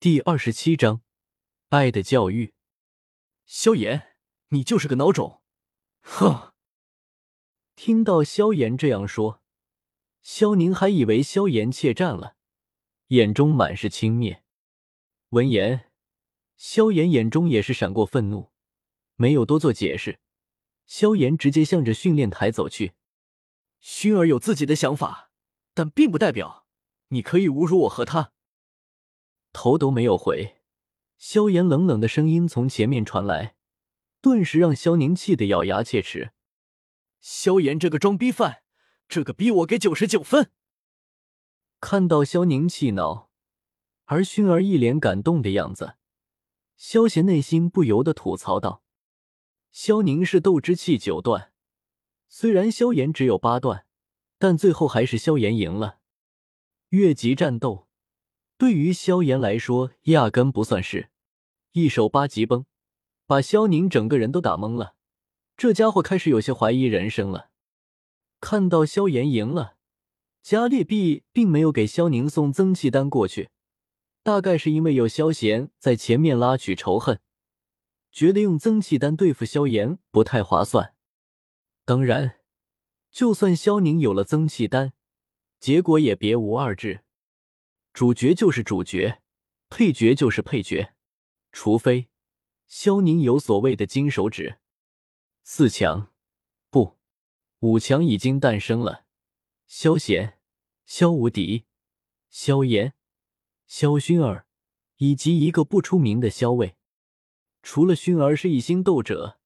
第二十七章，爱的教育。萧炎，你就是个孬种！哼！听到萧炎这样说，萧宁还以为萧炎怯战了，眼中满是轻蔑。闻言，萧炎眼中也是闪过愤怒，没有多做解释，萧炎直接向着训练台走去。薰儿有自己的想法，但并不代表你可以侮辱我和他。头都没有回，萧炎冷冷的声音从前面传来，顿时让萧宁气得咬牙切齿。萧炎这个装逼犯，这个逼我给九十九分。看到萧宁气恼，而薰儿一脸感动的样子，萧贤内心不由得吐槽道：“萧宁是斗之气九段，虽然萧炎只有八段，但最后还是萧炎赢了。越级战斗。”对于萧炎来说，压根不算事。一手八级崩，把萧宁整个人都打懵了。这家伙开始有些怀疑人生了。看到萧炎赢了，加列毕并没有给萧宁送增气丹过去，大概是因为有萧贤在前面拉取仇恨，觉得用增气丹对付萧炎不太划算。当然，就算萧宁有了增气丹，结果也别无二致。主角就是主角，配角就是配角，除非萧宁有所谓的金手指。四强不，五强已经诞生了：萧贤、萧无敌、萧炎、萧薰儿，以及一个不出名的萧卫。除了薰儿是一星斗者，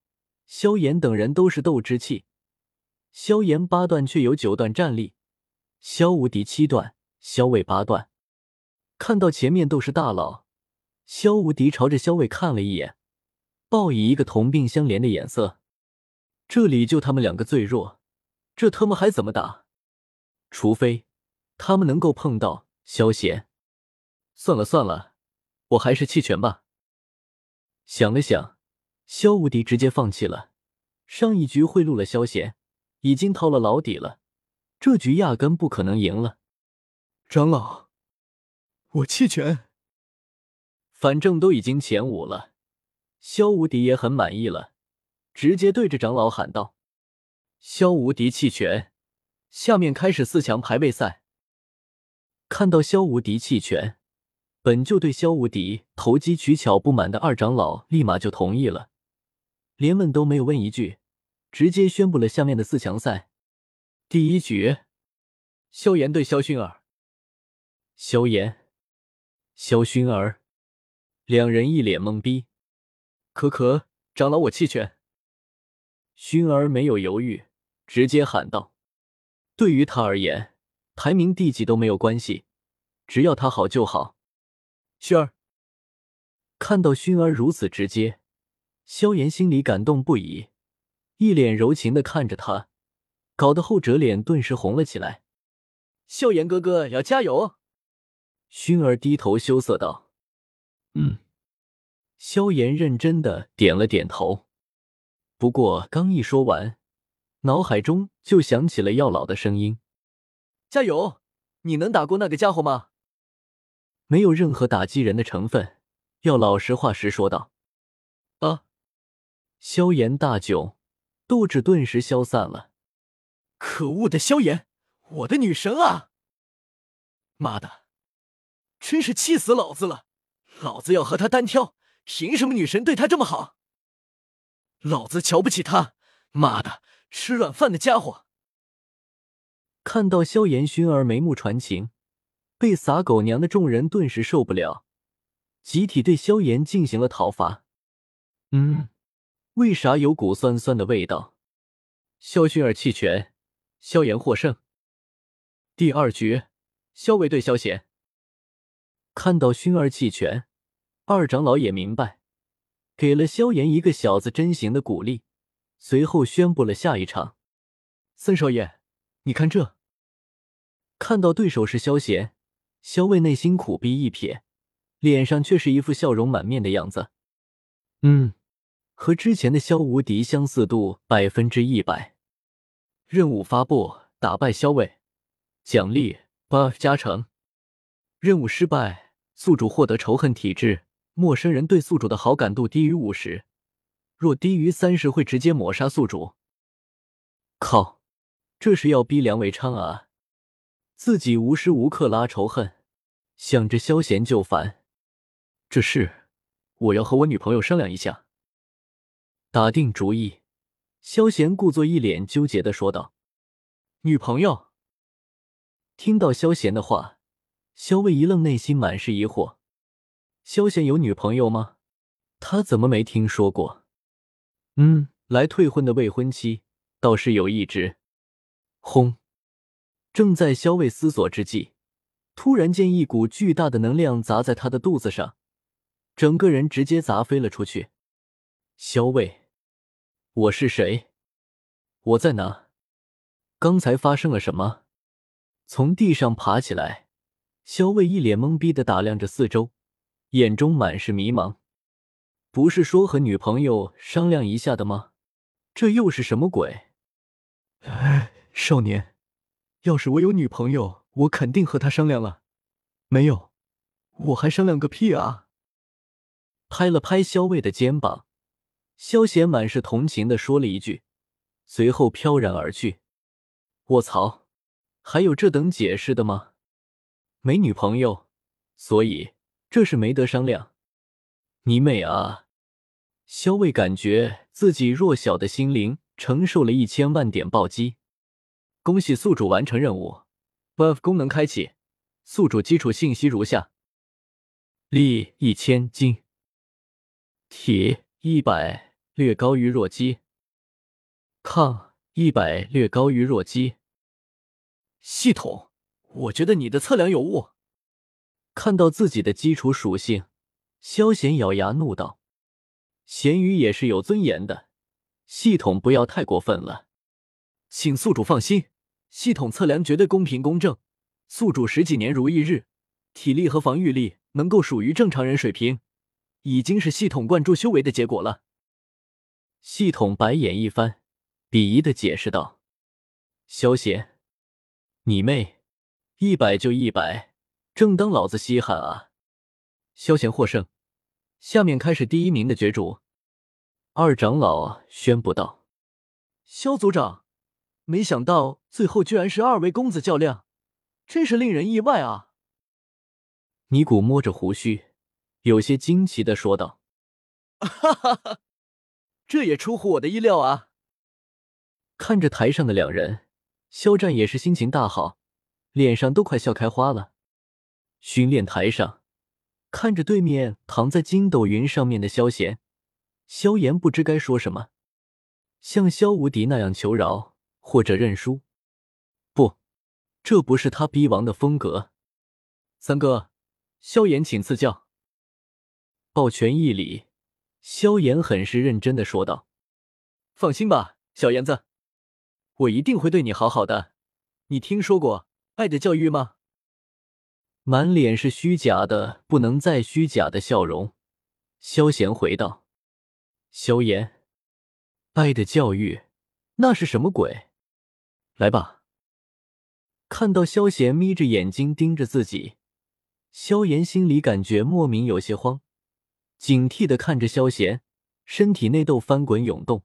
萧炎等人都是斗之气。萧炎八段却有九段战力，萧无敌七段，萧卫八段。看到前面都是大佬，萧无敌朝着萧伟看了一眼，报以一个同病相怜的眼色。这里就他们两个最弱，这他妈还怎么打？除非他们能够碰到萧贤。算了算了，我还是弃权吧。想了想，萧无敌直接放弃了。上一局贿赂了萧贤，已经掏了老底了，这局压根不可能赢了。长老。我弃权，反正都已经前五了，萧无敌也很满意了，直接对着长老喊道：“萧无敌弃权，下面开始四强排位赛。”看到萧无敌弃权，本就对萧无敌投机取巧不满的二长老立马就同意了，连问都没有问一句，直接宣布了下面的四强赛。第一局，萧炎对萧薰儿，萧炎。萧薰儿两人一脸懵逼，可可长老，我弃权。薰儿没有犹豫，直接喊道：“对于他而言，排名第几都没有关系，只要他好就好。”薰儿看到薰儿如此直接，萧炎心里感动不已，一脸柔情的看着他，搞得后者脸顿时红了起来。萧炎哥哥要加油！薰儿低头羞涩道：“嗯。”萧炎认真的点了点头。不过刚一说完，脑海中就响起了药老的声音：“加油！你能打过那个家伙吗？”没有任何打击人的成分，药老实话实说道：“啊！”萧炎大窘，斗志顿时消散了。可恶的萧炎，我的女神啊！妈的！真是气死老子了！老子要和他单挑，凭什么女神对他这么好？老子瞧不起他！妈的，吃软饭的家伙！看到萧炎、薰儿眉目传情，被撒狗粮的众人顿时受不了，集体对萧炎进行了讨伐。嗯，为啥有股酸酸的味道？萧薰儿弃权，萧炎获胜。第二局，萧伟对萧贤。看到薰儿弃权，二长老也明白，给了萧炎一个小子真行的鼓励，随后宣布了下一场。三少爷，你看这。看到对手是萧贤，萧卫内心苦逼一瞥，脸上却是一副笑容满面的样子。嗯，和之前的萧无敌相似度百分之一百。任务发布：打败萧卫，奖励 buff 加成。任务失败。宿主获得仇恨体质，陌生人对宿主的好感度低于五十，若低于三十会直接抹杀宿主。靠，这是要逼梁伟昌啊！自己无时无刻拉仇恨，想着萧贤就烦。这事我要和我女朋友商量一下。打定主意，萧贤故作一脸纠结的说道：“女朋友。”听到萧贤的话，萧魏一愣，内心满是疑惑：萧贤有女朋友吗？他怎么没听说过？嗯，来退婚的未婚妻倒是有一只。轰！正在萧魏思索之际，突然间一股巨大的能量砸在他的肚子上，整个人直接砸飞了出去。萧魏，我是谁？我在哪？刚才发生了什么？从地上爬起来，萧魏一脸懵逼的打量着四周，眼中满是迷茫。不是说和女朋友商量一下的吗？这又是什么鬼？哎，少年。要是我有女朋友，我肯定和她商量了。没有，我还商量个屁啊！拍了拍萧魏的肩膀，萧贤满是同情的说了一句，随后飘然而去。卧槽，还有这等解释的吗？没女朋友，所以这是没得商量。你美啊！萧魏感觉自己弱小的心灵承受了一千万点暴击。恭喜宿主完成任务，buff 功能开启。宿主基础信息如下：力一千斤，体一百略高于弱鸡，抗一百略高于弱鸡。系统，我觉得你的测量有误。看到自己的基础属性，萧贤咬牙怒道：“咸鱼也是有尊严的，系统不要太过分了，请宿主放心。”系统测量绝对公平公正，宿主十几年如一日，体力和防御力能够属于正常人水平，已经是系统灌注修为的结果了。系统白眼一翻，鄙夷的解释道：“萧贤，你妹，一百就一百，正当老子稀罕啊！”萧贤获胜，下面开始第一名的角逐。二长老宣布道：“萧族长。”没想到最后居然是二位公子较量，真是令人意外啊！尼古摸着胡须，有些惊奇的说道：“哈哈哈，这也出乎我的意料啊！”看着台上的两人，肖战也是心情大好，脸上都快笑开花了。训练台上，看着对面躺在筋斗云上面的萧贤，萧炎不知该说什么，像萧无敌那样求饶。或者认输，不，这不是他逼王的风格。三哥，萧炎请赐教。抱拳一礼，萧炎很是认真的说道：“放心吧，小炎子，我一定会对你好好的。你听说过爱的教育吗？”满脸是虚假的不能再虚假的笑容，萧炎回道：“萧炎，爱的教育，那是什么鬼？”来吧！看到萧贤眯着眼睛盯着自己，萧炎心里感觉莫名有些慌，警惕的看着萧贤，身体内斗翻滚涌动。